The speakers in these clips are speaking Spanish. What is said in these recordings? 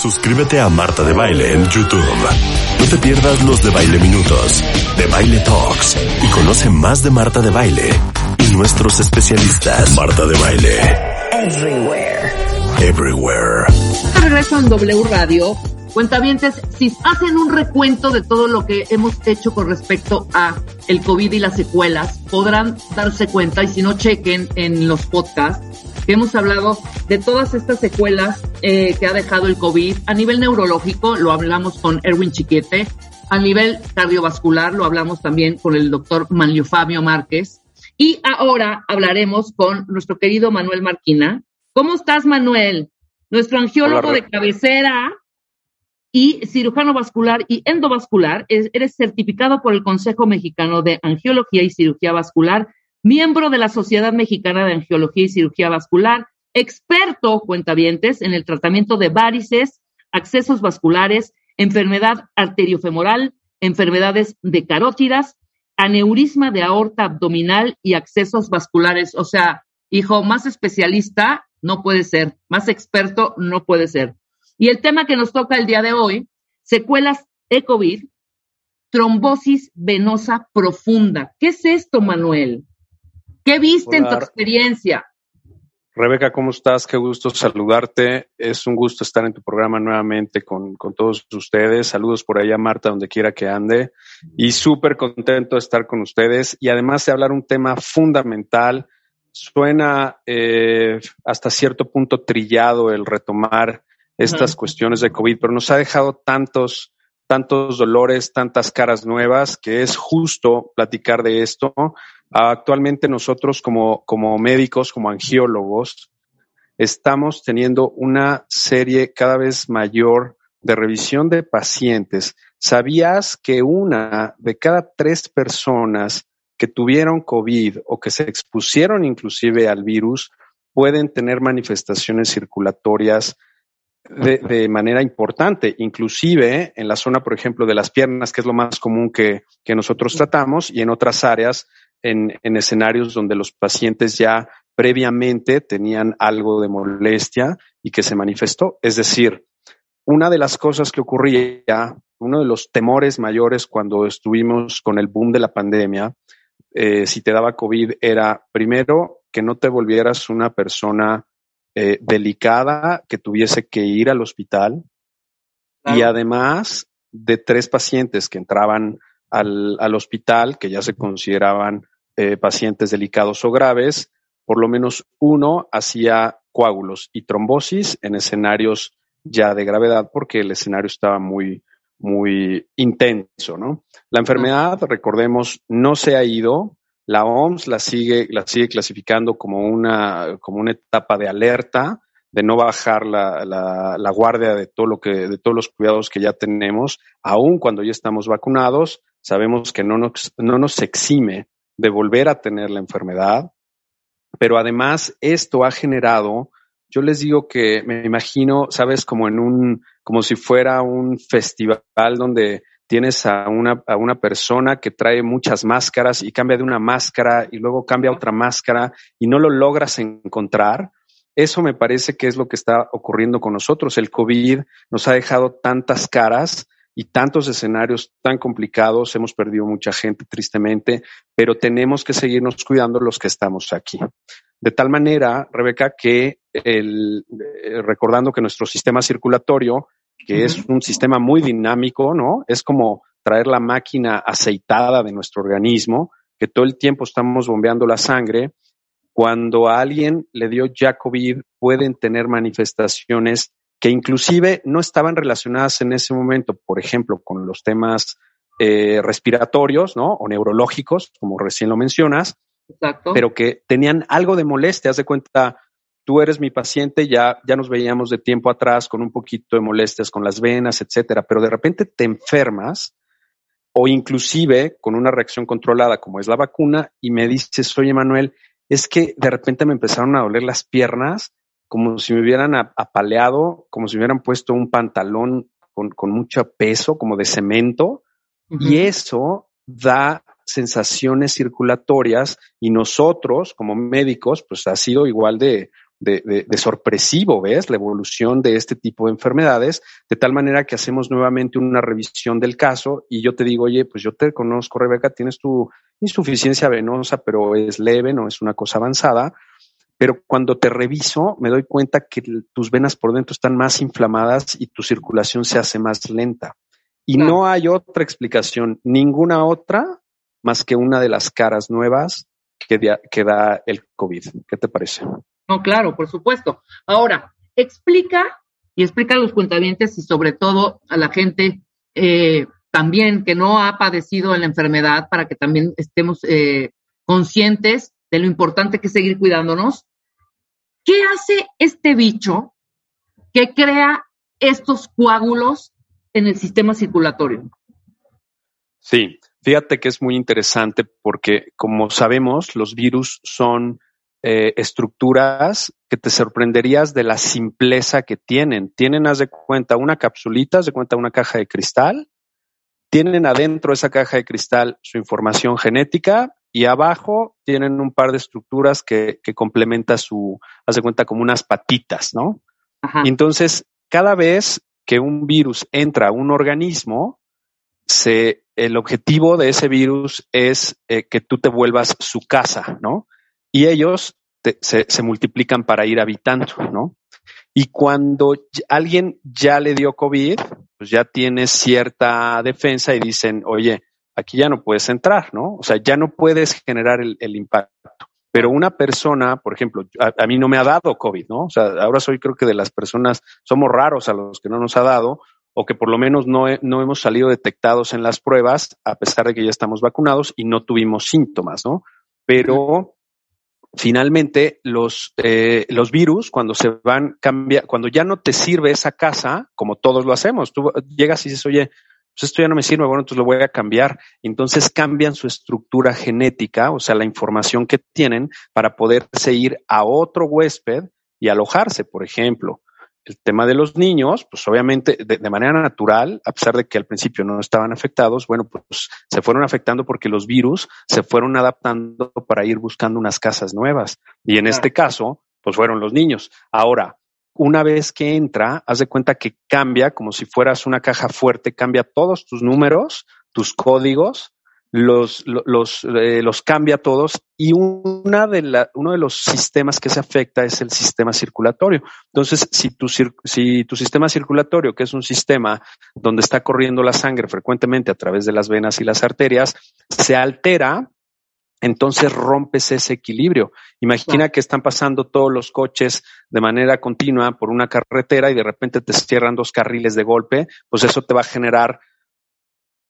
Suscríbete a Marta de Baile en YouTube. No te pierdas los de Baile Minutos, de Baile Talks y conoce más de Marta de Baile y nuestros especialistas. Marta de Baile. Everywhere. Everywhere. regreso en W Radio. Cuentavientes, si hacen un recuento de todo lo que hemos hecho con respecto a el COVID y las secuelas, podrán darse cuenta y si no chequen en los podcasts que hemos hablado de todas estas secuelas eh, que ha dejado el COVID. A nivel neurológico, lo hablamos con Erwin Chiquete, a nivel cardiovascular lo hablamos también con el doctor Manlio Fabio Márquez. Y ahora hablaremos con nuestro querido Manuel Marquina. ¿Cómo estás, Manuel? Nuestro angiólogo de cabecera y cirujano vascular y endovascular. Eres certificado por el Consejo Mexicano de Angiología y Cirugía Vascular, miembro de la Sociedad Mexicana de Angiología y Cirugía Vascular, experto, cuentavientes, en el tratamiento de varices, accesos vasculares, enfermedad arteriofemoral, enfermedades de carótidas, aneurisma de aorta abdominal y accesos vasculares. O sea, hijo, más especialista no puede ser, más experto no puede ser. Y el tema que nos toca el día de hoy, secuelas de COVID, trombosis venosa profunda. ¿Qué es esto, Manuel? ¿Qué viste en tu experiencia? Rebeca, ¿cómo estás? Qué gusto saludarte. Es un gusto estar en tu programa nuevamente con, con todos ustedes. Saludos por allá, Marta, donde quiera que ande. Y súper contento de estar con ustedes y además de hablar un tema fundamental. Suena eh, hasta cierto punto trillado el retomar estas cuestiones de COVID, pero nos ha dejado tantos, tantos dolores, tantas caras nuevas, que es justo platicar de esto. Actualmente nosotros como, como médicos, como angiólogos, estamos teniendo una serie cada vez mayor de revisión de pacientes. ¿Sabías que una de cada tres personas que tuvieron COVID o que se expusieron inclusive al virus pueden tener manifestaciones circulatorias de, manera importante, inclusive en la zona, por ejemplo, de las piernas, que es lo más común que, nosotros tratamos, y en otras áreas, en, en, escenarios donde los pacientes ya previamente tenían algo de molestia y que se manifestó. Es decir, una de las cosas que ocurría, uno de los temores mayores cuando estuvimos con el boom de la pandemia, eh, si te daba COVID, era primero que no te volvieras una persona eh, delicada que tuviese que ir al hospital. Y además de tres pacientes que entraban al, al hospital, que ya se consideraban eh, pacientes delicados o graves, por lo menos uno hacía coágulos y trombosis en escenarios ya de gravedad porque el escenario estaba muy, muy intenso, ¿no? La enfermedad, recordemos, no se ha ido, la OMS la sigue, la sigue clasificando como una, como una etapa de alerta, de no bajar la, la, guardia de todo lo que, de todos los cuidados que ya tenemos, aun cuando ya estamos vacunados, sabemos que no nos, no nos exime de volver a tener la enfermedad, pero además esto ha generado, yo les digo que me imagino, sabes, como en un, como si fuera un festival donde tienes a una, a una persona que trae muchas máscaras y cambia de una máscara y luego cambia a otra máscara y no lo logras encontrar. Eso me parece que es lo que está ocurriendo con nosotros. El COVID nos ha dejado tantas caras y tantos escenarios tan complicados. Hemos perdido mucha gente, tristemente, pero tenemos que seguirnos cuidando los que estamos aquí. De tal manera, Rebeca, que eh, recordando que nuestro sistema circulatorio que es un sistema muy dinámico, ¿no? Es como traer la máquina aceitada de nuestro organismo, que todo el tiempo estamos bombeando la sangre. Cuando a alguien le dio ya COVID, pueden tener manifestaciones que inclusive no estaban relacionadas en ese momento, por ejemplo, con los temas eh, respiratorios, ¿no? O neurológicos, como recién lo mencionas, Exacto. pero que tenían algo de molestia. Haz de cuenta, tú eres mi paciente, ya, ya nos veíamos de tiempo atrás con un poquito de molestias con las venas, etcétera, pero de repente te enfermas o inclusive con una reacción controlada como es la vacuna y me dices, oye Manuel, es que de repente me empezaron a doler las piernas como si me hubieran apaleado, como si me hubieran puesto un pantalón con, con mucho peso, como de cemento, y eso da sensaciones circulatorias y nosotros como médicos, pues ha sido igual de, de, de, sorpresivo, ¿ves? La evolución de este tipo de enfermedades, de tal manera que hacemos nuevamente una revisión del caso y yo te digo, oye, pues yo te conozco, Rebeca, tienes tu insuficiencia venosa, pero es leve, no es una cosa avanzada. Pero cuando te reviso, me doy cuenta que tus venas por dentro están más inflamadas y tu circulación se hace más lenta. Y no hay otra explicación, ninguna otra, más que una de las caras nuevas que, que da el COVID. ¿Qué te parece? No, claro, por supuesto. Ahora, explica y explica a los cuentavientes y sobre todo a la gente eh, también que no ha padecido la enfermedad para que también estemos eh, conscientes de lo importante que es seguir cuidándonos. ¿Qué hace este bicho que crea estos coágulos en el sistema circulatorio? Sí, fíjate que es muy interesante porque, como sabemos, los virus son eh, estructuras que te sorprenderías de la simpleza que tienen. Tienen, haz de cuenta, una capsulita, haz de cuenta, una caja de cristal. Tienen adentro de esa caja de cristal su información genética y abajo tienen un par de estructuras que, que complementa su, haz de cuenta, como unas patitas, ¿no? Entonces, cada vez que un virus entra a un organismo, se, el objetivo de ese virus es eh, que tú te vuelvas su casa, ¿no? Y ellos se, se, multiplican para ir habitando, ¿no? Y cuando alguien ya le dio COVID, pues ya tiene cierta defensa y dicen, oye, aquí ya no puedes entrar, ¿no? O sea, ya no puedes generar el, impacto. Pero una persona, por ejemplo, a, a, mí no me ha dado COVID, ¿no? O sea, ahora soy creo que de las personas, somos raros a los que no nos ha dado, o que por lo menos no, no hemos salido detectados en las pruebas, a pesar de que ya estamos vacunados y no tuvimos síntomas, ¿no? Pero finalmente los, eh, los virus, cuando se van, cambia, cuando ya no te sirve esa casa, como todos lo hacemos, tú llegas y dices, oye, pues esto ya no me sirve, bueno, entonces lo voy a cambiar. Entonces cambian su estructura genética, o sea, la información que tienen para poderse ir a otro huésped y alojarse, por ejemplo. El tema de los niños, pues obviamente de, de, manera natural, a pesar de que al principio no estaban afectados, bueno, pues se fueron afectando porque los virus se fueron adaptando para ir buscando unas casas nuevas. Y en este caso, pues fueron los niños. Ahora, una vez que entra, haz de cuenta que cambia como si fueras una caja fuerte, cambia todos tus números, tus códigos, los, los, eh, los cambia todos y una de la, uno de los sistemas que se afecta es el sistema circulatorio. Entonces, si tu, si tu sistema circulatorio, que es un sistema donde está corriendo la sangre frecuentemente a través de las venas y las arterias, se altera, entonces rompes ese equilibrio. Imagina que están pasando todos los coches de manera continua por una carretera y de repente te cierran dos carriles de golpe, pues eso te va a generar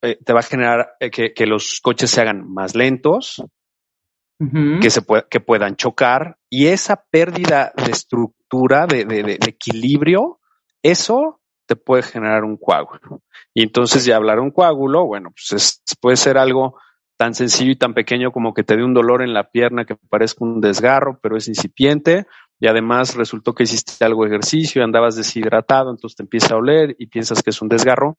eh, te va a generar eh, que, que, los coches se hagan más lentos, uh -huh. que, se que puedan chocar y esa pérdida de estructura, de, de, de, equilibrio, eso te puede generar un coágulo. Y entonces ya hablar un coágulo, bueno, pues es, puede ser algo tan sencillo y tan pequeño como que te dé un dolor en la pierna que parezca un desgarro, pero es incipiente, y además resultó que hiciste algo de ejercicio y andabas deshidratado, entonces te empieza a oler y piensas que es un desgarro,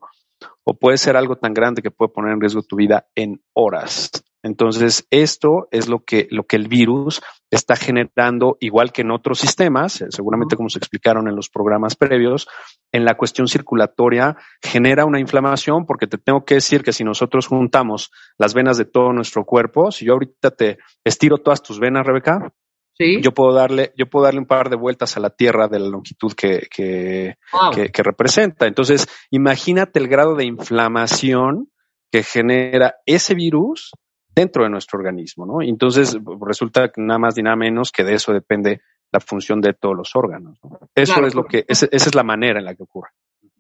o puede ser algo tan grande que puede poner en riesgo tu vida en horas. Entonces, esto es lo que, lo que el virus está generando, igual que en otros sistemas, seguramente como se explicaron en los programas previos, en la cuestión circulatoria genera una inflamación, porque te tengo que decir que si nosotros juntamos las venas de todo nuestro cuerpo, si yo ahorita te estiro todas tus venas, Rebeca, ¿Sí? Yo puedo darle, yo puedo darle un par de vueltas a la Tierra de la longitud que, que, wow. que, que representa. Entonces, imagínate el grado de inflamación que genera ese virus dentro de nuestro organismo, ¿no? Entonces, resulta que nada más ni nada menos que de eso depende la función de todos los órganos. ¿no? Eso claro, es lo que, esa, esa es la manera en la que ocurre.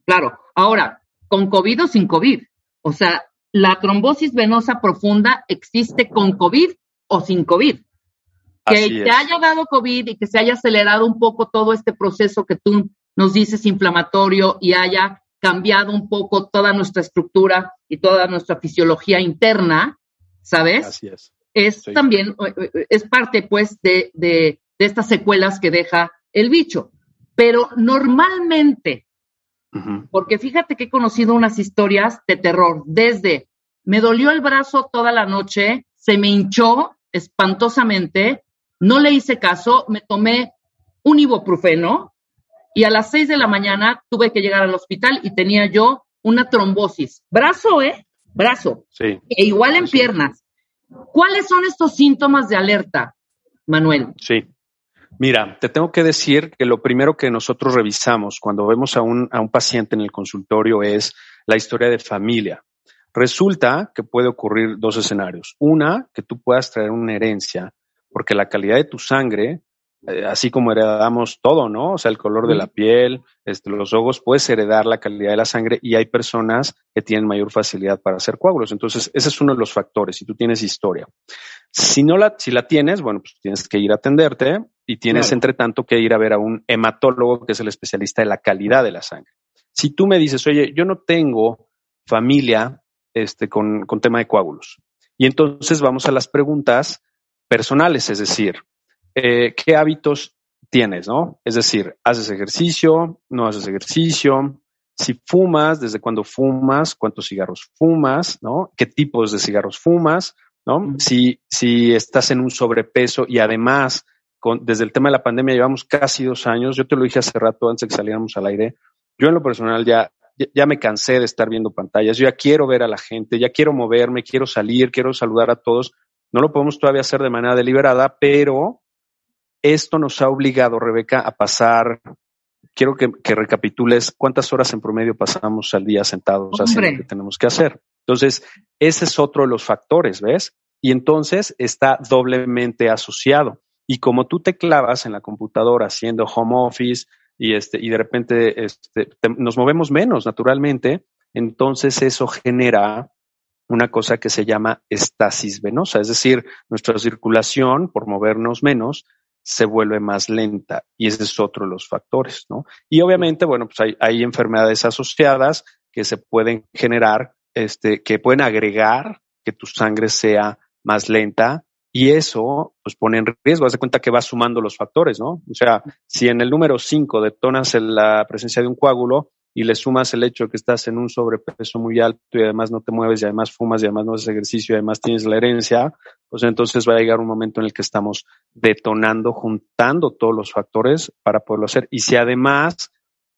Claro. Ahora, con COVID o sin COVID. O sea, la trombosis venosa profunda existe con COVID o sin COVID. Que te haya dado COVID y que se haya acelerado un poco todo este proceso que tú nos dices inflamatorio y haya cambiado un poco toda nuestra estructura y toda nuestra fisiología interna, ¿sabes? Así es. Es también, es parte pues de, de, de, estas secuelas que deja el bicho. Pero normalmente, porque fíjate que he conocido unas historias de terror, desde me dolió el brazo toda la noche, se me hinchó espantosamente, no le hice caso, me tomé un ibuprofeno y a las seis de la mañana tuve que llegar al hospital y tenía yo una trombosis. Brazo, ¿eh? Brazo. Sí. E igual en piernas. ¿Cuáles son estos síntomas de alerta, Manuel? Sí. Mira, te tengo que decir que lo primero que nosotros revisamos cuando vemos a un, a un paciente en el consultorio es la historia de familia. Resulta que puede ocurrir dos escenarios. Una, que tú puedas traer una herencia, porque la calidad de tu sangre, eh, así como heredamos todo, ¿no? O sea, el color de la piel, este, los ojos, puedes heredar la calidad de la sangre y hay personas que tienen mayor facilidad para hacer coágulos. Entonces, ese es uno de los factores, si tú tienes historia. Si no la, si la tienes, bueno, pues tienes que ir a atenderte y tienes, entre tanto, que ir a ver a un hematólogo, que es el especialista de la calidad de la sangre. Si tú me dices, oye, yo no tengo familia este, con, con tema de coágulos. Y entonces vamos a las preguntas personales, es decir, eh, ¿qué hábitos tienes, no? Es decir, ¿haces ejercicio? ¿No haces ejercicio? Si fumas, ¿desde cuándo fumas? ¿Cuántos cigarros fumas? ¿No? ¿Qué tipos de cigarros fumas? ¿No? Si, si estás en un sobrepeso y además, con, desde el tema de la pandemia llevamos casi dos años, yo te lo dije hace rato antes de que saliéramos al aire, yo en lo personal ya ya me cansé de estar viendo pantallas, yo ya quiero ver a la gente, ya quiero moverme, quiero salir, quiero saludar a todos. No lo podemos todavía hacer de manera deliberada, pero esto nos ha obligado, Rebeca, a pasar, quiero que, recapitules cuántas horas en promedio pasamos al día sentados haciendo lo que tenemos que hacer. Entonces, ese es otro de los factores, ¿ves? Y entonces está doblemente asociado. Y como tú te clavas en la computadora haciendo home office, y, este, y de repente este, nos movemos menos naturalmente, entonces eso genera una cosa que se llama estasis venosa, es decir, nuestra circulación, por movernos menos, se vuelve más lenta y ese es otro de los factores, ¿no? Y obviamente, bueno, pues hay, enfermedades asociadas que se pueden generar, este, que pueden agregar que tu sangre sea más lenta y eso, pues pone en riesgo. Haz de cuenta que va sumando los factores, ¿no? O sea, si en el número 5 detonas la presencia de un coágulo y le sumas el hecho de que estás en un sobrepeso muy alto y además no te mueves y además fumas y además no haces ejercicio y además tienes la herencia, pues entonces va a llegar un momento en el que estamos detonando, juntando todos los factores para poderlo hacer. Y si además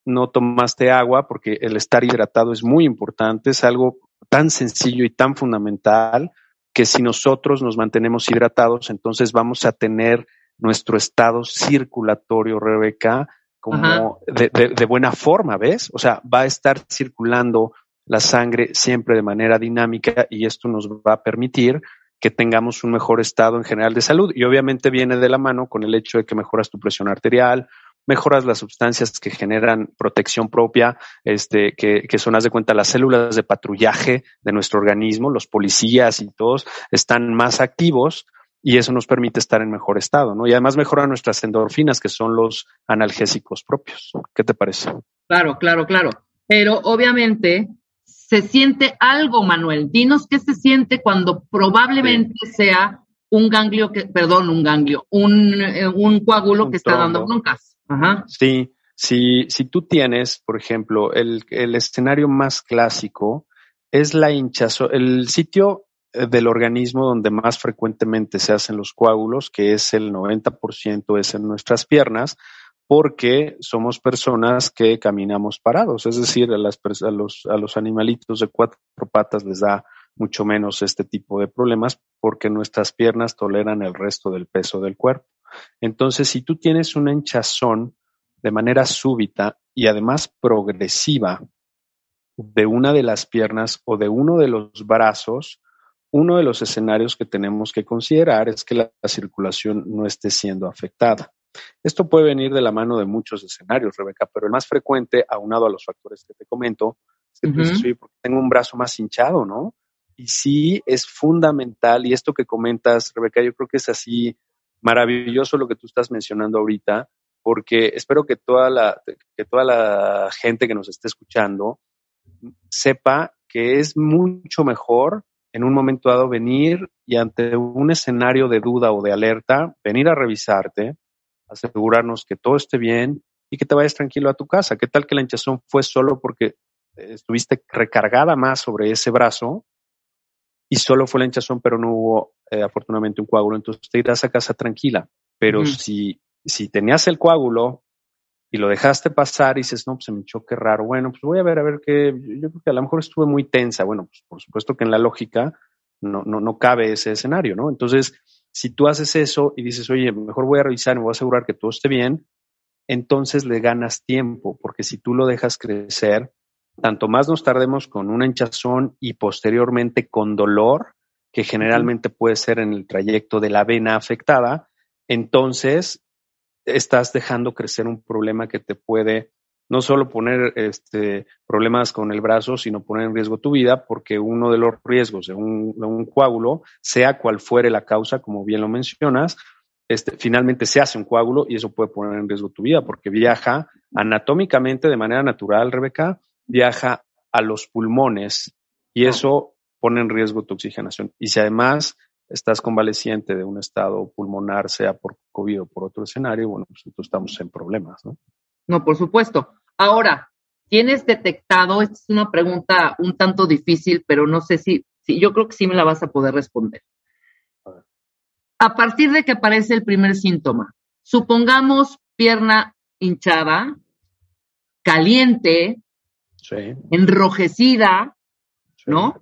no tomaste agua, porque el estar hidratado es muy importante, es algo tan sencillo y tan fundamental que si nosotros nos mantenemos hidratados, entonces vamos a tener nuestro estado circulatorio, Rebeca, como de, de, buena forma, ¿ves? O sea, va a estar circulando la sangre siempre de manera dinámica y esto nos va a permitir que tengamos un mejor estado en general de salud. Y obviamente viene de la mano con el hecho de que mejoras tu presión arterial, mejoras las sustancias que generan protección propia, este, que, que son, haz de cuenta, las células de patrullaje de nuestro organismo, los policías y todos están más activos y eso nos permite estar en mejor estado, ¿no? Y además mejora nuestras endorfinas, que son los analgésicos propios. ¿Qué te parece? Claro, claro, claro. Pero obviamente se siente algo, Manuel. Dinos qué se siente cuando probablemente sea un ganglio que, perdón, un ganglio, un, eh, un coágulo que está dando broncas. Sí, si, si tú tienes, por ejemplo, el, el escenario más clásico es la hinchazón, el sitio del organismo donde más frecuentemente se hacen los coágulos, que es el 90% es en nuestras piernas, porque somos personas que caminamos parados, es decir, a, los, a los animalitos de cuatro patas les da mucho menos este tipo de problemas porque nuestras piernas toleran el resto del peso del cuerpo. Entonces, si tú tienes una hinchazón de manera súbita y además progresiva de una de las piernas o de uno de los brazos, uno de los escenarios que tenemos que considerar es que la, circulación no esté siendo afectada. Esto puede venir de la mano de muchos escenarios, Rebeca, pero el más frecuente, aunado a los factores que te comento, es que uh porque tengo un brazo más hinchado, ¿no? Y sí es fundamental, y esto que comentas, Rebeca, yo creo que es así maravilloso lo que tú estás mencionando ahorita, porque espero que toda la, que toda la gente que nos esté escuchando sepa que es mucho mejor en un momento dado venir y ante un escenario de duda o de alerta, venir a revisarte, asegurarnos que todo esté bien y que te vayas tranquilo a tu casa. ¿Qué tal que la hinchazón fue solo porque estuviste recargada más sobre ese brazo y solo fue la hinchazón, pero no hubo eh, afortunadamente un coágulo? Entonces te irás a casa tranquila. Pero si, si tenías el coágulo y lo dejaste pasar y dices, no, pues se me echó, qué raro. Bueno, pues voy a ver, a ver qué. Yo creo que a lo mejor estuve muy tensa. Bueno, pues por supuesto que en la lógica no, no, no cabe ese escenario, ¿no? Entonces, si tú haces eso y dices, oye, mejor voy a revisar y me voy a asegurar que todo esté bien, entonces le ganas tiempo, porque si tú lo dejas crecer, tanto más nos tardemos con una hinchazón y posteriormente con dolor, que generalmente puede ser en el trayecto de la vena afectada, entonces estás dejando crecer un problema que te puede no solo poner este, problemas con el brazo, sino poner en riesgo tu vida, porque uno de los riesgos de un, de un coágulo, sea cual fuere la causa, como bien lo mencionas, este, finalmente se hace un coágulo y eso puede poner en riesgo tu vida porque viaja anatómicamente de manera natural, Rebeca, viaja a los pulmones y eso pone en riesgo tu oxigenación. Y si además estás convaleciente de un estado pulmonar, sea por COVID o por otro escenario, bueno, pues entonces estamos en problemas, ¿no? No, por supuesto. Ahora, ¿tienes detectado? Esta es una pregunta un tanto difícil, pero no sé si, si yo creo que sí me la vas a poder responder a partir de que aparece el primer síntoma, supongamos pierna hinchada, caliente, enrojecida, ¿no?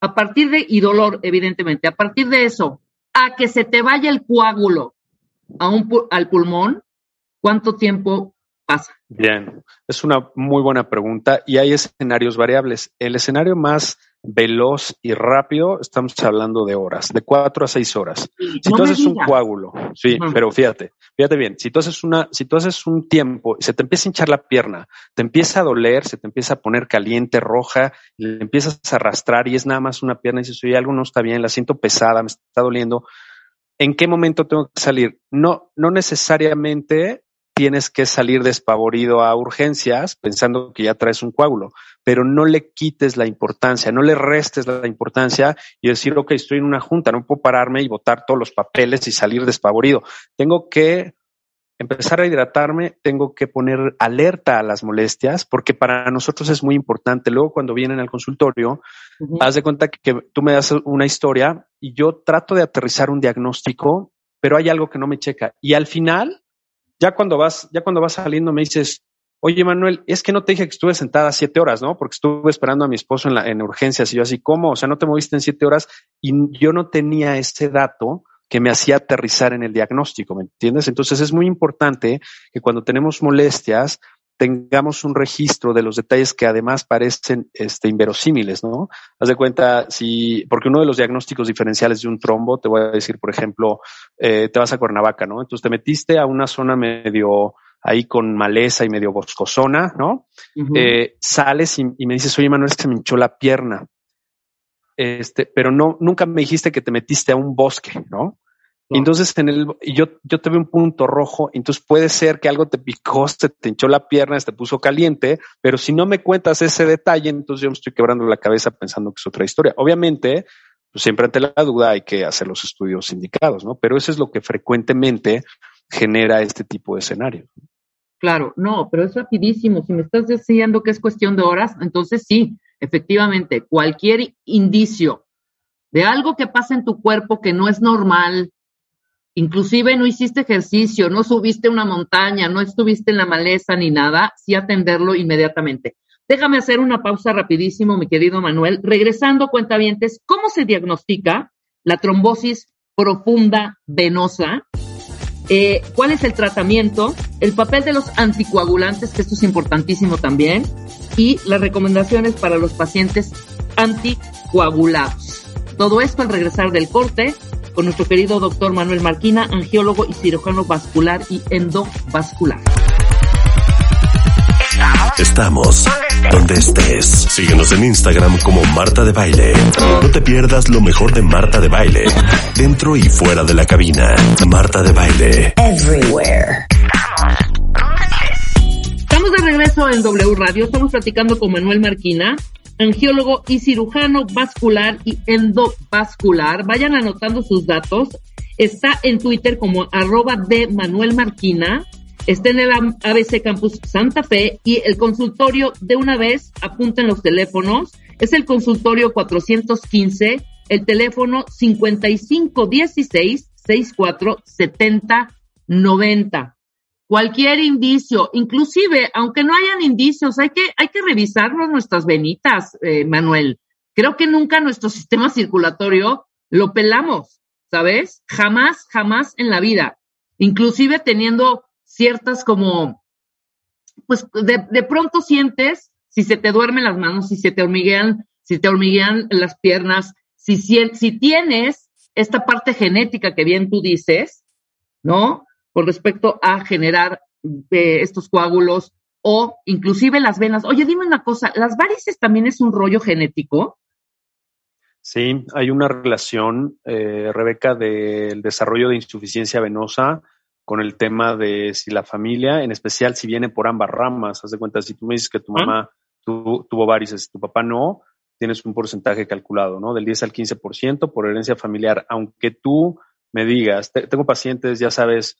A partir de, y dolor, evidentemente, a partir de eso, a que se te vaya el coágulo a un, al pulmón, ¿cuánto tiempo pasa? Bien, es una muy buena pregunta y hay escenarios variables. El escenario más veloz y rápido, estamos hablando de horas, de cuatro a seis horas. Si tú haces un coágulo, sí, pero fíjate, fíjate bien, si tú haces una, si tú haces un tiempo y se te empieza a hinchar la pierna, te empieza a doler, se te empieza a poner caliente, roja, le empiezas a arrastrar y es nada más una pierna y dices, oye, algo no está bien, la siento pesada, me está doliendo. ¿En qué momento tengo que salir? No, no necesariamente tienes que salir despavorido a urgencias pensando que ya traes un coágulo, pero no le quites la importancia, no le restes la importancia y decir, ok, estoy en una junta, no puedo pararme y botar todos los papeles y salir despavorido. Tengo que empezar a hidratarme, tengo que poner alerta a las molestias, porque para nosotros es muy importante. Luego, cuando vienen al consultorio, haz de cuenta que, que, tú me das una historia y yo trato de aterrizar un diagnóstico, pero hay algo que no me checa. Y al final, ya cuando vas, ya cuando vas saliendo me dices, oye Manuel, es que no te dije que estuve sentada siete horas, ¿no? Porque estuve esperando a mi esposo en, la, en urgencias y yo así, ¿cómo? O sea, no te moviste en siete horas y yo no tenía ese dato que me hacía aterrizar en el diagnóstico, ¿me entiendes? Entonces es muy importante que cuando tenemos molestias, tengamos un registro de los detalles que además parecen este, inverosímiles, ¿no? Haz de cuenta, si, porque uno de los diagnósticos diferenciales de un trombo, te voy a decir, por ejemplo, eh, te vas a Cuernavaca, ¿no? Entonces te metiste a una zona medio ahí con maleza y medio boscosona, ¿no? eh, sales y, y, me dices, oye, Manuel, es que se me hinchó la pierna. Este, pero no, nunca me dijiste que te metiste a un bosque, ¿no? Entonces, en el, yo, yo te veo un punto rojo, entonces puede ser que algo te picó, se te hinchó la pierna, se te puso caliente, pero si no me cuentas ese detalle, entonces yo me estoy quebrando la cabeza pensando que es otra historia. Obviamente, pues siempre ante la duda hay que hacer los estudios indicados, ¿no? Pero eso es lo que frecuentemente genera este tipo de escenarios. Claro, no, pero es rapidísimo. Si me estás diciendo que es cuestión de horas, entonces sí, efectivamente, cualquier indicio de algo que pasa en tu cuerpo que no es normal, inclusive no hiciste ejercicio, no subiste una montaña, no estuviste en la maleza ni nada, sí atenderlo inmediatamente. Déjame hacer una pausa rapidísimo, mi querido Manuel. Regresando, cuentavientes, ¿cómo se diagnostica la trombosis profunda venosa? Eh, ¿Cuál es el tratamiento? El papel de los anticoagulantes, que esto es importantísimo también, y las recomendaciones para los pacientes anticoagulados. Todo esto al regresar del corte con nuestro querido doctor Manuel Marquina, angiólogo y cirujano vascular y endovascular. Estamos Estamos donde estés. Síguenos en Instagram como Marta de Baile. No te pierdas lo mejor de Marta de Baile, dentro y fuera de la cabina. Marta de Baile. Everywhere. Estamos de regreso en W Radio. Estamos platicando con Manuel Marquina, angiólogo y cirujano vascular y endovascular. Vayan anotando sus datos. Está en Twitter como arroba de Manuel Marquina está en el ABC Campus Santa Fe y el consultorio de una vez, apunten los teléfonos, es el consultorio 415, el teléfono 5516 647090. Cualquier indicio, inclusive, aunque no hayan indicios, hay que, hay que revisarnos nuestras venitas, eh, Manuel. Creo que nunca nuestro sistema circulatorio lo pelamos, ¿sabes? Jamás, jamás en la vida. Inclusive teniendo ciertas como, pues de, de pronto sientes si se te duermen las manos, si se te hormiguean, si te hormiguean las piernas, si, si tienes esta parte genética que bien tú dices, ¿no? Con respecto a generar eh, estos coágulos o inclusive las venas. Oye, dime una cosa, ¿las varices también es un rollo genético? Sí, hay una relación, eh, Rebeca, del desarrollo de insuficiencia venosa con el tema de si la familia, en especial si viene por ambas ramas, haz de cuenta, si tú me dices que tu mamá tuvo varices y tu papá no, tienes un porcentaje calculado, ¿no? Del 10 al 15% por herencia familiar, aunque tú me digas, tengo pacientes, ya sabes,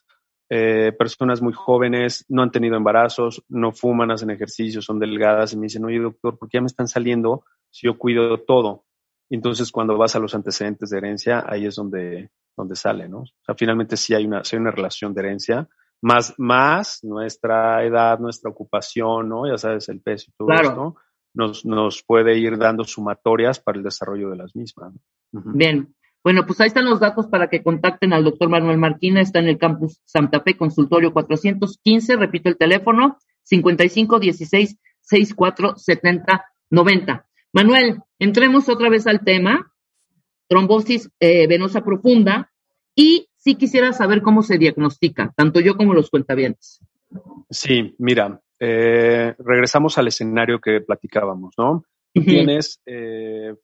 eh, personas muy jóvenes, no han tenido embarazos, no fuman, hacen ejercicio, son delgadas y me dicen, oye doctor, ¿por qué ya me están saliendo si yo cuido todo? Entonces, cuando vas a los antecedentes de herencia, ahí es donde, donde sale, ¿no? O sea, finalmente sí hay una, sí hay una relación de herencia, más, más nuestra edad, nuestra ocupación, ¿no? Ya sabes, el peso y todo esto, nos, nos puede ir dando sumatorias para el desarrollo de las mismas. Bien. Bueno, pues ahí están los datos para que contacten al doctor Manuel Marquina, está en el campus Santa Fe, consultorio 415, repito el teléfono, 55 16 64 70 90. Manuel, entremos otra vez al tema, trombosis eh, venosa profunda, y sí quisiera saber cómo se diagnostica, tanto yo como los cuentavientes. Sí, mira, eh, regresamos al escenario que platicábamos, ¿no? Tienes, eh,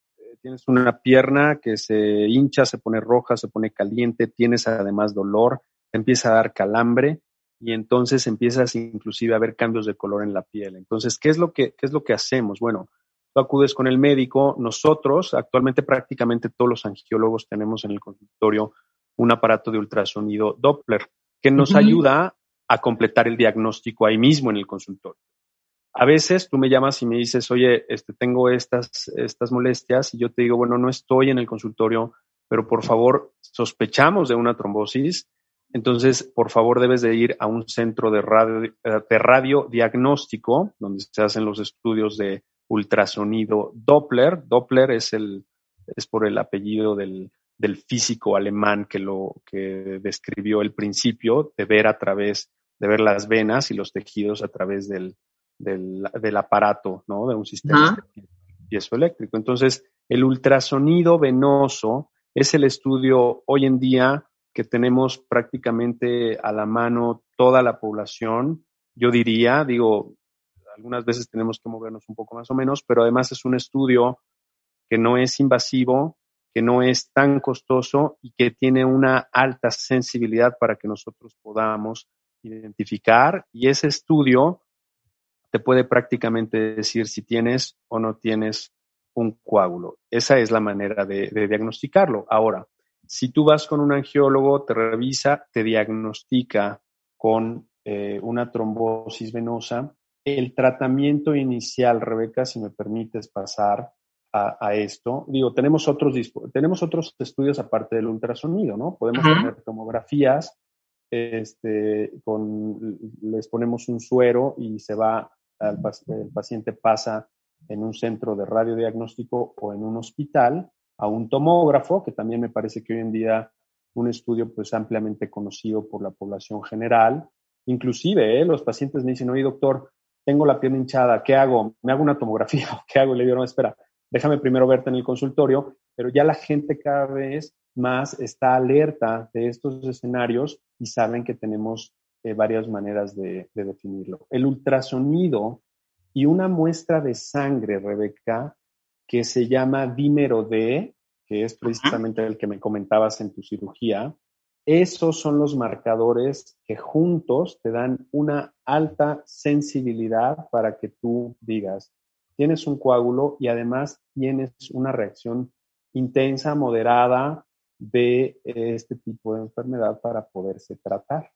tienes una pierna que se hincha, se pone roja, se pone caliente, tienes además dolor, empieza a dar calambre y entonces empiezas inclusive a ver cambios de color en la piel. Entonces, ¿qué es lo que, qué es lo que hacemos? Bueno, tú acudes con el médico, nosotros, actualmente prácticamente todos los angiólogos tenemos en el consultorio un aparato de ultrasonido Doppler que nos ayuda a completar el diagnóstico ahí mismo en el consultorio. A veces tú me llamas y me dices, oye, este, tengo estas, estas molestias y yo te digo, bueno, no estoy en el consultorio, pero por favor, sospechamos de una trombosis. Entonces, por favor, debes de ir a un centro de radio, de radio diagnóstico, donde se hacen los estudios de ultrasonido Doppler. Doppler es, el, es por el apellido del, del físico alemán que lo que describió el principio de ver a través, de ver las venas y los tejidos a través del, del, del aparato, ¿no? De un sistema piezoeléctrico. Entonces, el ultrasonido venoso es el estudio hoy en día que tenemos prácticamente a la mano toda la población. Yo diría, digo, algunas veces tenemos que movernos un poco más o menos, pero además es un estudio que no es invasivo, que no es tan costoso y que tiene una alta sensibilidad para que nosotros podamos identificar. Y ese estudio te puede prácticamente decir si tienes o no tienes un coágulo. Esa es la manera de, diagnosticarlo. Ahora, si tú vas con un angiólogo, te revisa, te diagnostica con eh, una trombosis venosa, el tratamiento inicial, Rebeca, si me permites pasar a, esto, digo, tenemos otros, tenemos otros estudios aparte del ultrasonido, ¿no? Podemos tener tomografías, este, con, les ponemos un suero y se va, el paciente pasa en un centro de radiodiagnóstico o en un hospital a un tomógrafo, que también me parece que hoy en día un estudio pues ampliamente conocido por la población general. Inclusive ¿eh? los pacientes me dicen, oye doctor, tengo la pierna hinchada, ¿qué hago? ¿Me hago una tomografía? ¿Qué hago? Le digo, no, espera, déjame primero verte en el consultorio, pero ya la gente cada vez más está alerta de estos escenarios y saben que tenemos eh, varias maneras de, definirlo. El ultrasonido y una muestra de sangre, Rebeca, que se llama dímero D, que es precisamente el que me comentabas en tu cirugía. Esos son los marcadores que juntos te dan una alta sensibilidad para que tú digas, tienes un coágulo y además tienes una reacción intensa, moderada de este tipo de enfermedad para poderse tratar.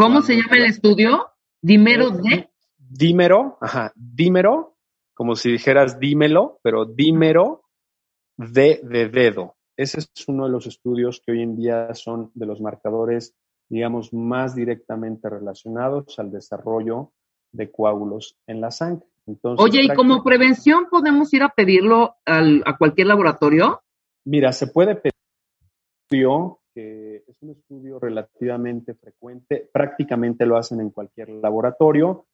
¿Cómo se llama el estudio? Dímero D. Dímero, ajá, dímero, como si dijeras dímelo, pero dímero D de dedo. Ese es uno de los estudios que hoy en día son de los marcadores, digamos, más directamente relacionados al desarrollo de coágulos en la sangre. Oye, ¿y como prevención podemos ir a pedirlo a cualquier laboratorio? Mira, se puede pedir que es un estudio relativamente frecuente, prácticamente lo hacen en cualquier laboratorio.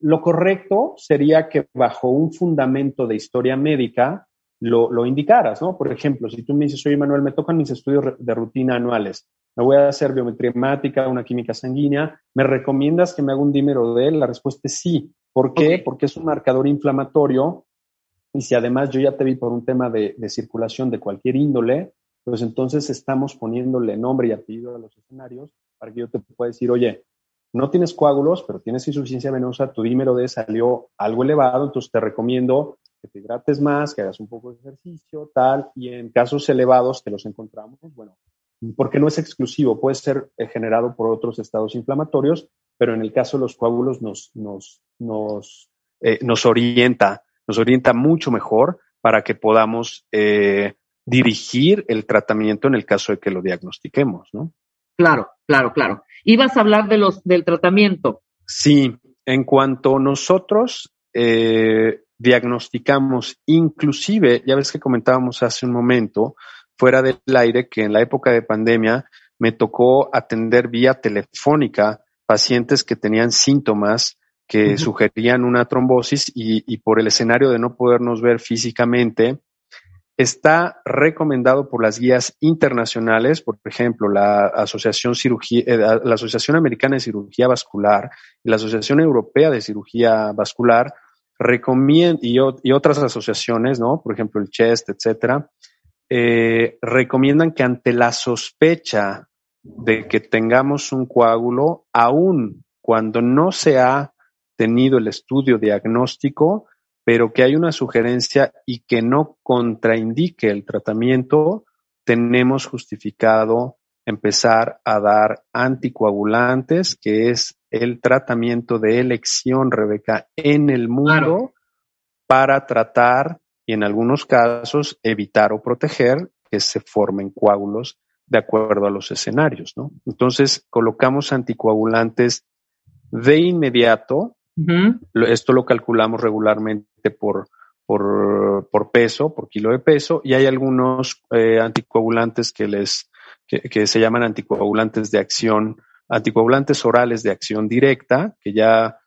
lo correcto sería que bajo un fundamento de historia médica lo, lo, indicaras, ¿no? Por ejemplo, si tú me dices, oye Manuel, me tocan mis estudios de rutina anuales, me voy a hacer biometría hemática, una química sanguínea, ¿me recomiendas que me haga un dímero de él? La respuesta es sí. ¿Por qué? Porque es un marcador inflamatorio y si además yo ya te vi por un tema de, circulación de cualquier índole, pues entonces estamos poniéndole nombre y apellido a los escenarios para que yo te pueda decir, oye, no tienes coágulos, pero tienes insuficiencia venosa, tu dímero D salió algo elevado, entonces te recomiendo que te hidrates más, que hagas un poco de ejercicio, tal, y en casos elevados que los encontramos, bueno, porque no es exclusivo, puede ser eh, generado por otros estados inflamatorios, pero en el caso de los coágulos nos, nos, nos, eh, nos orienta nos orienta mucho mejor para que podamos eh, dirigir el tratamiento en el caso de que lo diagnostiquemos, ¿no? Claro, claro, claro. Ibas a hablar de los, del tratamiento. Sí, en cuanto nosotros eh, diagnosticamos, inclusive, ya ves que comentábamos hace un momento, fuera del aire, que en la época de pandemia me tocó atender vía telefónica pacientes que tenían síntomas que sugerían una trombosis y, por el escenario de no podernos ver físicamente, está recomendado por las guías internacionales, por ejemplo, la Asociación, Cirugía, eh, la Asociación Americana de Cirugía Vascular y la Asociación Europea de Cirugía Vascular, recomiendan, y, otras asociaciones, ¿no? Por ejemplo, el CHEST, etcétera, eh, recomiendan que ante la sospecha de que tengamos un coágulo, aún cuando no se ha tenido el estudio diagnóstico, pero que hay una sugerencia y que no contraindique el tratamiento, tenemos justificado empezar a dar anticoagulantes, que es el tratamiento de elección, Rebeca, en el mundo para tratar y en algunos casos evitar o proteger que se formen coágulos de acuerdo a los escenarios, ¿no? Entonces, colocamos anticoagulantes de inmediato esto lo calculamos regularmente por, por, peso, por kilo de peso, y hay algunos eh, anticoagulantes que les, que, se llaman anticoagulantes de acción, anticoagulantes orales de acción directa, que ya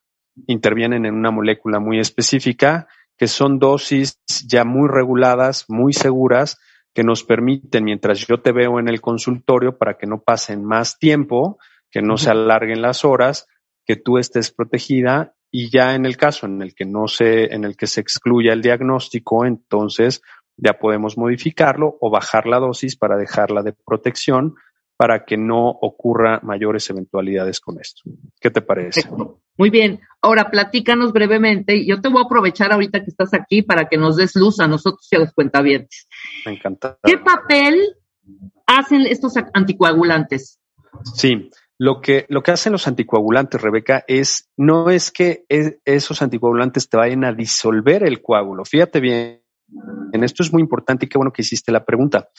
intervienen en una molécula muy específica, que son dosis ya muy reguladas, muy seguras, que nos permiten, mientras yo te veo en el consultorio, para que no pasen más tiempo, que no se alarguen las horas, que tú estés protegida y ya en el caso en el que no se, en el que se excluya el diagnóstico, entonces ya podemos modificarlo o bajar la dosis para dejarla de protección para que no ocurra mayores eventualidades con esto. ¿Qué te parece? Muy bien. Ahora platícanos brevemente. Yo te voy a aprovechar ahorita que estás aquí para que nos des luz a nosotros y a los cuentavientes. Me encanta. ¿Qué papel hacen estos anticoagulantes? Sí, lo que, lo que hacen los anticoagulantes, Rebeca, es, no es que esos anticoagulantes te vayan a disolver el coágulo. Fíjate bien, en esto es muy importante y qué bueno que hiciste la pregunta.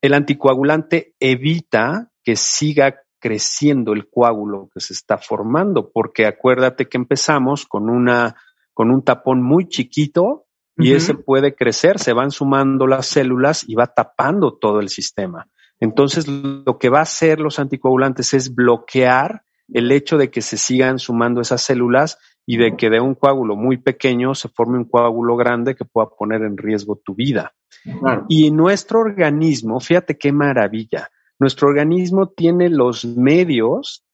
El anticoagulante evita que siga creciendo el coágulo que se está formando, porque acuérdate que empezamos con una, con un tapón muy chiquito y ese puede crecer, se van sumando las células y va tapando todo el sistema. Entonces, lo que va a hacer los anticoagulantes es bloquear el hecho de que se sigan sumando esas células y de que de un coágulo muy pequeño se forme un coágulo grande que pueda poner en riesgo tu vida. Y nuestro organismo, fíjate qué maravilla, nuestro organismo tiene los medios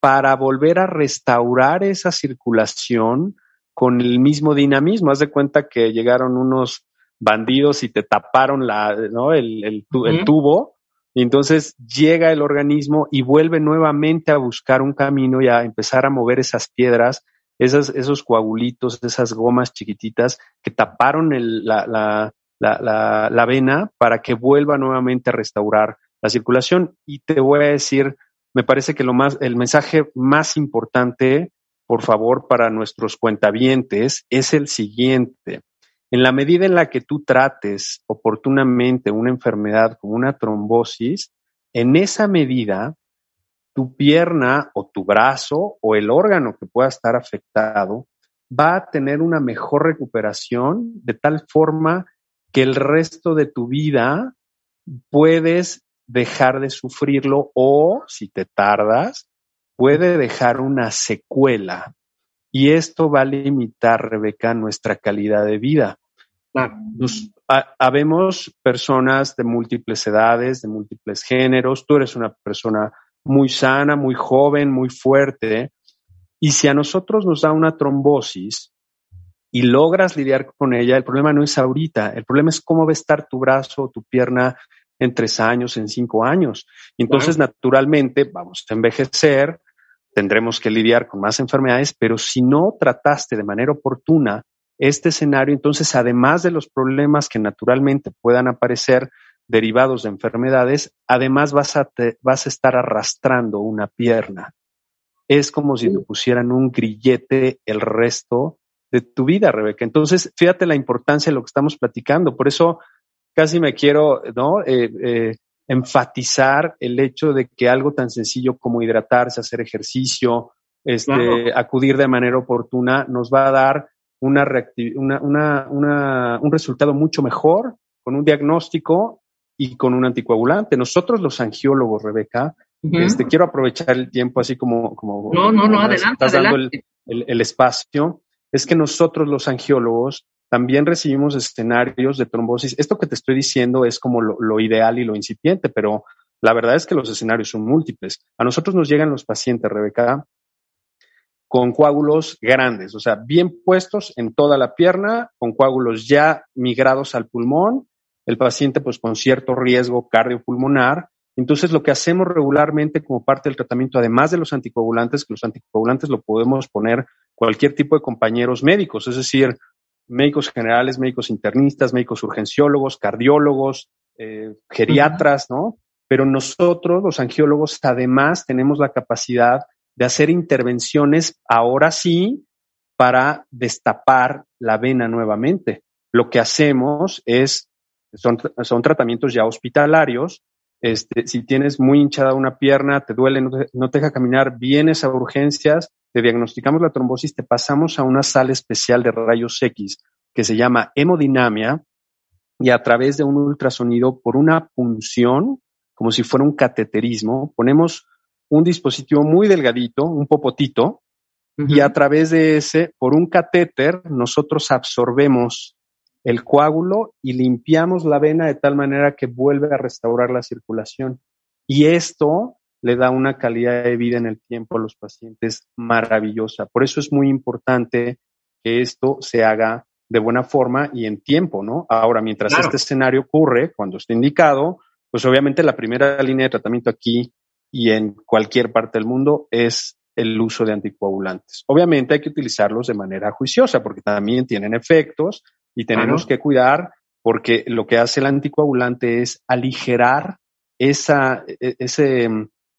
para volver a restaurar esa circulación con el mismo dinamismo. Haz de cuenta que llegaron unos bandidos y te taparon la, ¿no? el, el, el tubo y entonces llega el organismo y vuelve nuevamente a buscar un camino y a empezar a mover esas piedras, esos coagulitos, esas gomas chiquititas que taparon la, la, vena para que vuelva nuevamente a restaurar la circulación. Y te voy a decir, me parece que lo más, el mensaje más importante, por favor, para nuestros cuentavientes es el siguiente. En la medida en la que tú trates oportunamente una enfermedad como una trombosis, en esa medida tu pierna o tu brazo o el órgano que pueda estar afectado va a tener una mejor recuperación de tal forma que el resto de tu vida puedes dejar de sufrirlo o, si te tardas, puede dejar una secuela. Y esto va a limitar, Rebeca, nuestra calidad de vida. Nos, habemos personas de múltiples edades, de múltiples géneros. Tú eres una persona muy sana, muy joven, muy fuerte. Y si a nosotros nos da una trombosis y logras lidiar con ella, el problema no es ahorita, el problema es cómo va a estar tu brazo o tu pierna en tres años, en cinco años. Entonces, naturalmente, vamos a envejecer, tendremos que lidiar con más enfermedades, pero si no trataste de manera oportuna este escenario, entonces, además de los problemas que naturalmente puedan aparecer derivados de enfermedades, además vas a, vas a estar arrastrando una pierna. Es como si te pusieran un grillete el resto de tu vida, Rebeca. Entonces, fíjate la importancia de lo que estamos platicando. Por eso casi me quiero ¿no? Eh, eh, enfatizar el hecho de que algo tan sencillo como hidratarse, hacer ejercicio, este, acudir de manera oportuna, nos va a dar una, una, una, un resultado mucho mejor con un diagnóstico y con un anticoagulante. Nosotros los angiólogos, Rebeca, este, quiero aprovechar el tiempo así como... como no, no, no, adelante. Estás dando el, el, espacio. Es que nosotros los angiólogos también recibimos escenarios de trombosis. Esto que te estoy diciendo es como lo, ideal y lo incipiente, pero la verdad es que los escenarios son múltiples. A nosotros nos llegan los pacientes, Rebeca, con coágulos grandes, o sea, bien puestos en toda la pierna, con coágulos ya migrados al pulmón, el paciente pues con cierto riesgo cardiopulmonar. Entonces lo que hacemos regularmente como parte del tratamiento, además de los anticoagulantes, que los anticoagulantes lo podemos poner cualquier tipo de compañeros médicos, es decir, médicos generales, médicos internistas, médicos urgenciólogos, cardiólogos, eh, geriatras, ¿no? Pero nosotros, los angiólogos, además tenemos la capacidad de hacer intervenciones ahora sí para destapar la vena nuevamente. Lo que hacemos es, son, son tratamientos ya hospitalarios. Este, si tienes muy hinchada una pierna, te duele, no te, deja caminar, vienes a urgencias, te diagnosticamos la trombosis, te pasamos a una sala especial de rayos X que se llama hemodinamia y a través de un ultrasonido por una punción, como si fuera un cateterismo, ponemos un dispositivo muy delgadito, un popotito, y a través de ese, por un catéter, nosotros absorbemos el coágulo y limpiamos la vena de tal manera que vuelve a restaurar la circulación. Y esto le da una calidad de vida en el tiempo a los pacientes maravillosa. Por eso es muy importante que esto se haga de buena forma y en tiempo, ¿no? Ahora, mientras este escenario ocurre, cuando esté indicado, pues obviamente la primera línea de tratamiento aquí y en cualquier parte del mundo es el uso de anticoagulantes. Obviamente hay que utilizarlos de manera juiciosa porque también tienen efectos y tenemos que cuidar porque lo que hace el anticoagulante es aligerar esa, e,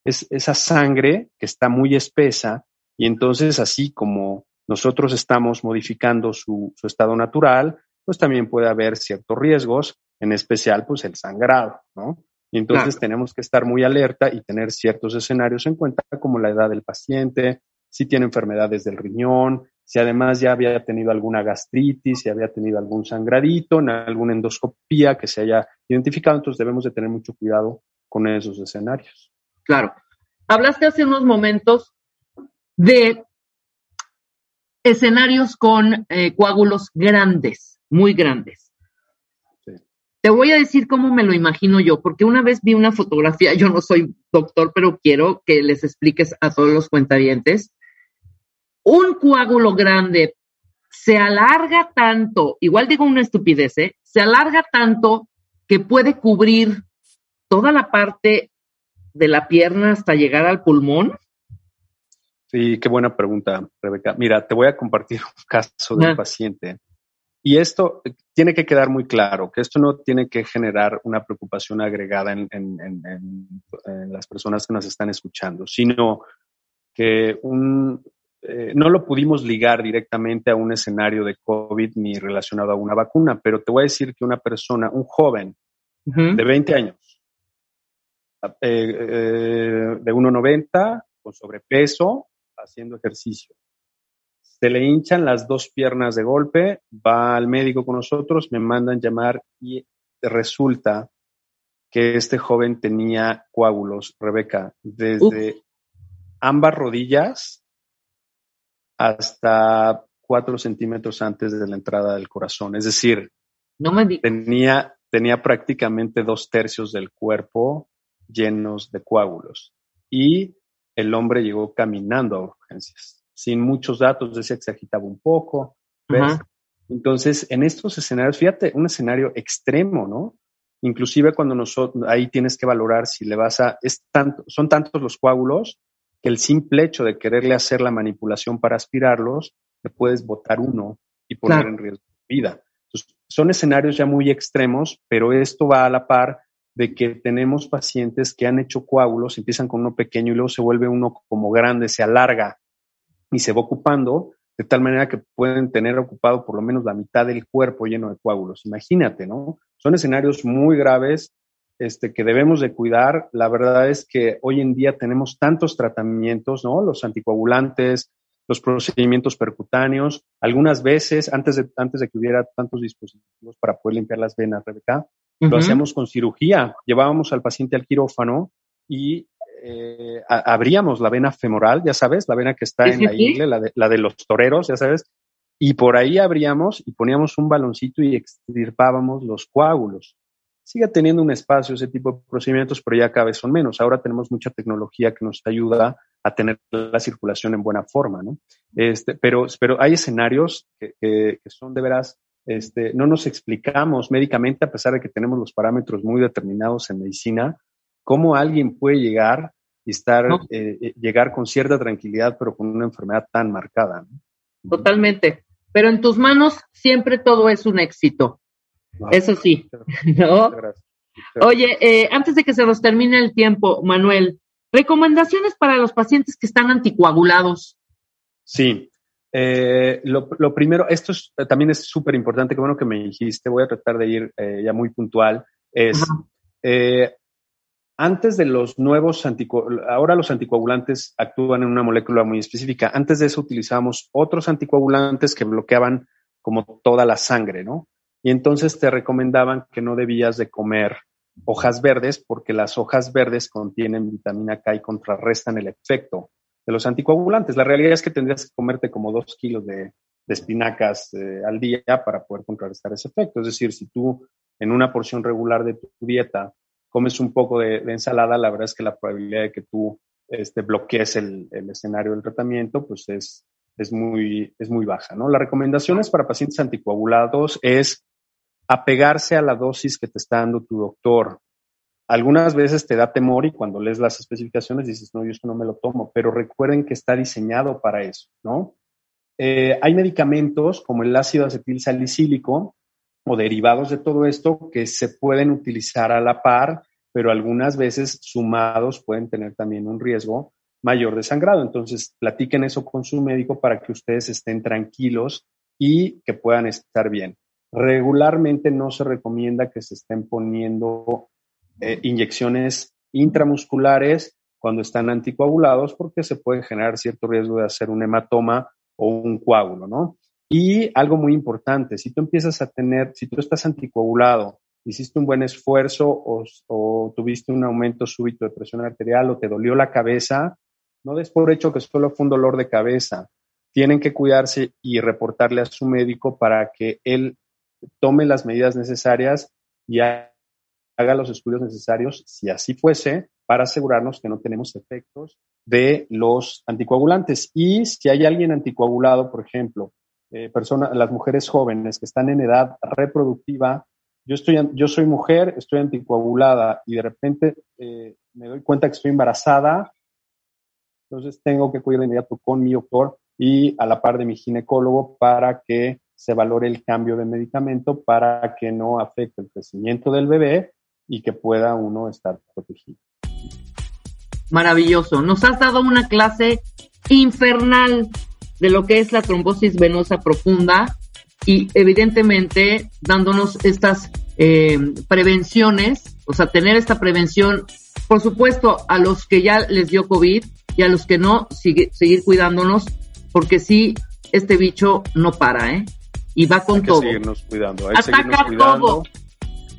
ese, esa sangre que está muy espesa y entonces así como nosotros estamos modificando su, su estado natural, pues también puede haber ciertos riesgos, en especial pues el sangrado, ¿no? Y entonces tenemos que estar muy alerta y tener ciertos escenarios en cuenta, como la edad del paciente, si tiene enfermedades del riñón, si además ya había tenido alguna gastritis, si había tenido algún sangradito, en alguna endoscopía que se haya identificado, entonces debemos de tener mucho cuidado con esos escenarios. Claro. Hablaste hace unos momentos de escenarios con eh, coágulos grandes, muy grandes. Te voy a decir cómo me lo imagino yo, porque una vez vi una fotografía, yo no soy doctor, pero quiero que les expliques a todos los cuentavientes. Un coágulo grande se alarga tanto, igual digo una estupidez, ¿eh? se alarga tanto que puede cubrir toda la parte de la pierna hasta llegar al pulmón. Sí, qué buena pregunta, Rebeca. Mira, te voy a compartir un caso de un paciente y esto tiene que quedar muy claro, que esto no tiene que generar una preocupación agregada en, las personas que nos están escuchando, sino que un, eh, no lo pudimos ligar directamente a un escenario de COVID ni relacionado a una vacuna, pero te voy a decir que una persona, un joven de 20 años, eh, eh, de 1,90, con sobrepeso, haciendo ejercicio, se le hinchan las dos piernas de golpe, va al médico con nosotros, me mandan llamar y resulta que este joven tenía coágulos, Rebeca, desde ambas rodillas hasta cuatro centímetros antes de la entrada del corazón. Es decir, no me tenía, tenía prácticamente dos tercios del cuerpo llenos de coágulos. Y el hombre llegó caminando a urgencias sin muchos datos, decía que se agitaba un poco. Entonces, en estos escenarios, fíjate, un escenario extremo, ¿no? Inclusive cuando nosotros, ahí tienes que valorar si le vas a, es tanto, son tantos los coágulos que el simple hecho de quererle hacer la manipulación para aspirarlos, le puedes botar uno y poner en riesgo de vida. son escenarios ya muy extremos, pero esto va a la par de que tenemos pacientes que han hecho coágulos, empiezan con uno pequeño y luego se vuelve uno como grande, se alarga y se va ocupando de tal manera que pueden tener ocupado por lo menos la mitad del cuerpo lleno de coágulos. Imagínate, ¿no? Son escenarios muy graves este, que debemos de cuidar. La verdad es que hoy en día tenemos tantos tratamientos, ¿no? Los anticoagulantes, los procedimientos percutáneos. Algunas veces, antes de, antes de que hubiera tantos dispositivos para poder limpiar las venas, Rebeca, lo hacemos con cirugía. Llevábamos al paciente al quirófano y eh, abríamos la vena femoral, ya sabes, la vena que está en la ingle, la de, la de los toreros, ya sabes, y por ahí abríamos y poníamos un baloncito y extirpábamos los coágulos. Sigue teniendo un espacio ese tipo de procedimientos, pero ya cada vez son menos. Ahora tenemos mucha tecnología que nos ayuda a tener la circulación en buena forma, ¿no? Este, pero, pero hay escenarios que, que, que son de veras, este, no nos explicamos médicamente, a pesar de que tenemos los parámetros muy determinados en medicina, cómo alguien puede llegar y estar, eh, eh, llegar con cierta tranquilidad, pero con una enfermedad tan marcada. Totalmente. Pero en tus manos siempre todo es un éxito. Eso sí, ¿no? Oye, eh, antes de que se nos termine el tiempo, Manuel, recomendaciones para los pacientes que están anticoagulados. Sí, lo, primero, esto también es súper importante, que bueno que me dijiste, voy a tratar de ir ya muy puntual, es antes de los nuevos anticoagulantes, ahora los anticoagulantes actúan en una molécula muy específica. Antes de eso utilizábamos otros anticoagulantes que bloqueaban como toda la sangre, ¿no? Y entonces te recomendaban que no debías de comer hojas verdes porque las hojas verdes contienen vitamina K y contrarrestan el efecto de los anticoagulantes. La realidad es que tendrías que comerte como dos kilos de, espinacas eh, al día para poder contrarrestar ese efecto. Es decir, si tú en una porción regular de tu dieta comes un poco de, ensalada, la verdad es que la probabilidad de que tú este, bloquees el, escenario del tratamiento, pues es, es, muy, es muy baja, ¿no? Las recomendaciones para pacientes anticoagulados es apegarse a la dosis que te está dando tu doctor. Algunas veces te da temor y cuando lees las especificaciones dices, no, yo esto no me lo tomo, pero recuerden que está diseñado para eso, ¿no? Eh, hay medicamentos como el ácido acetil salicílico o derivados de todo esto que se pueden utilizar a la par, pero algunas veces sumados pueden tener también un riesgo mayor de sangrado. Entonces, platiquen eso con su médico para que ustedes estén tranquilos y que puedan estar bien. Regularmente no se recomienda que se estén poniendo eh, inyecciones intramusculares cuando están anticoagulados porque se puede generar cierto riesgo de hacer un hematoma o un coágulo, ¿no? Y algo muy importante, si tú empiezas a tener, si tú estás anticoagulado, hiciste un buen esfuerzo o, tuviste un aumento súbito de presión arterial o te dolió la cabeza, no des por hecho que solo fue un dolor de cabeza. Tienen que cuidarse y reportarle a su médico para que él tome las medidas necesarias y los estudios necesarios, si así fuese, para asegurarnos que no tenemos efectos de los anticoagulantes. Y si hay alguien anticoagulado, por ejemplo, eh, las mujeres jóvenes que están en edad reproductiva, yo, estoy, yo soy mujer, estoy anticoagulada y de repente eh, me doy cuenta que estoy embarazada, entonces tengo que acudir de inmediato con mi doctor y a la par de mi ginecólogo para que se valore el cambio de medicamento para que no afecte el crecimiento del bebé y que pueda uno estar protegido. Maravilloso. Nos has dado una clase infernal de lo que es la trombosis venosa profunda y evidentemente dándonos estas eh, prevenciones, o sea, tener esta prevención, por supuesto, a los que ya les dio COVID y a los que no, seguir cuidándonos, porque sí, este bicho no para, ¿eh? Y va con hay que todo. Seguirnos cuidando, hay seguirnos cuidando.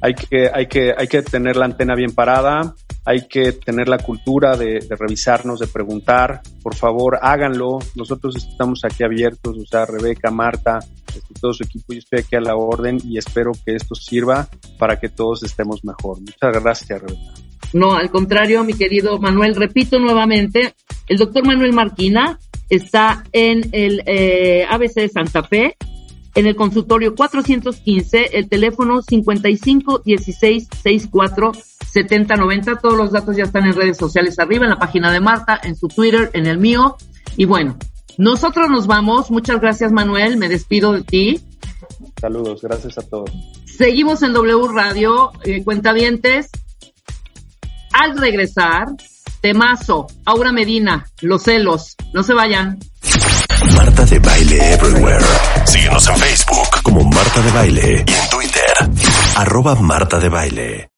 Hay que, hay que, hay que tener la antena bien parada, hay que tener la cultura de, revisarnos, de preguntar. Por favor, háganlo. Nosotros estamos aquí abiertos, o sea, Rebeca, Marta, este, todo su equipo, yo estoy aquí a la orden y espero que esto sirva para que todos estemos mejor. Muchas gracias, Rebeca. No, al contrario, mi querido Manuel, repito nuevamente, el doctor Manuel Marquina está en el eh, ABC de Santa Fe, en el consultorio 415, el teléfono 55 16 64 70 90. Todos los datos ya están en redes sociales arriba, en la página de Marta, en su Twitter, en el mío. Y bueno, nosotros nos vamos. Muchas gracias, Manuel. Me despido de ti. Saludos, gracias a todos. Seguimos en W Radio, eh, Cuentavientes. Al regresar, temazo, Aura Medina, los celos. No se vayan. Marta de Baile Everywhere. Síguenos en Facebook como Marta de Baile y en Twitter, arroba Marta de Baile.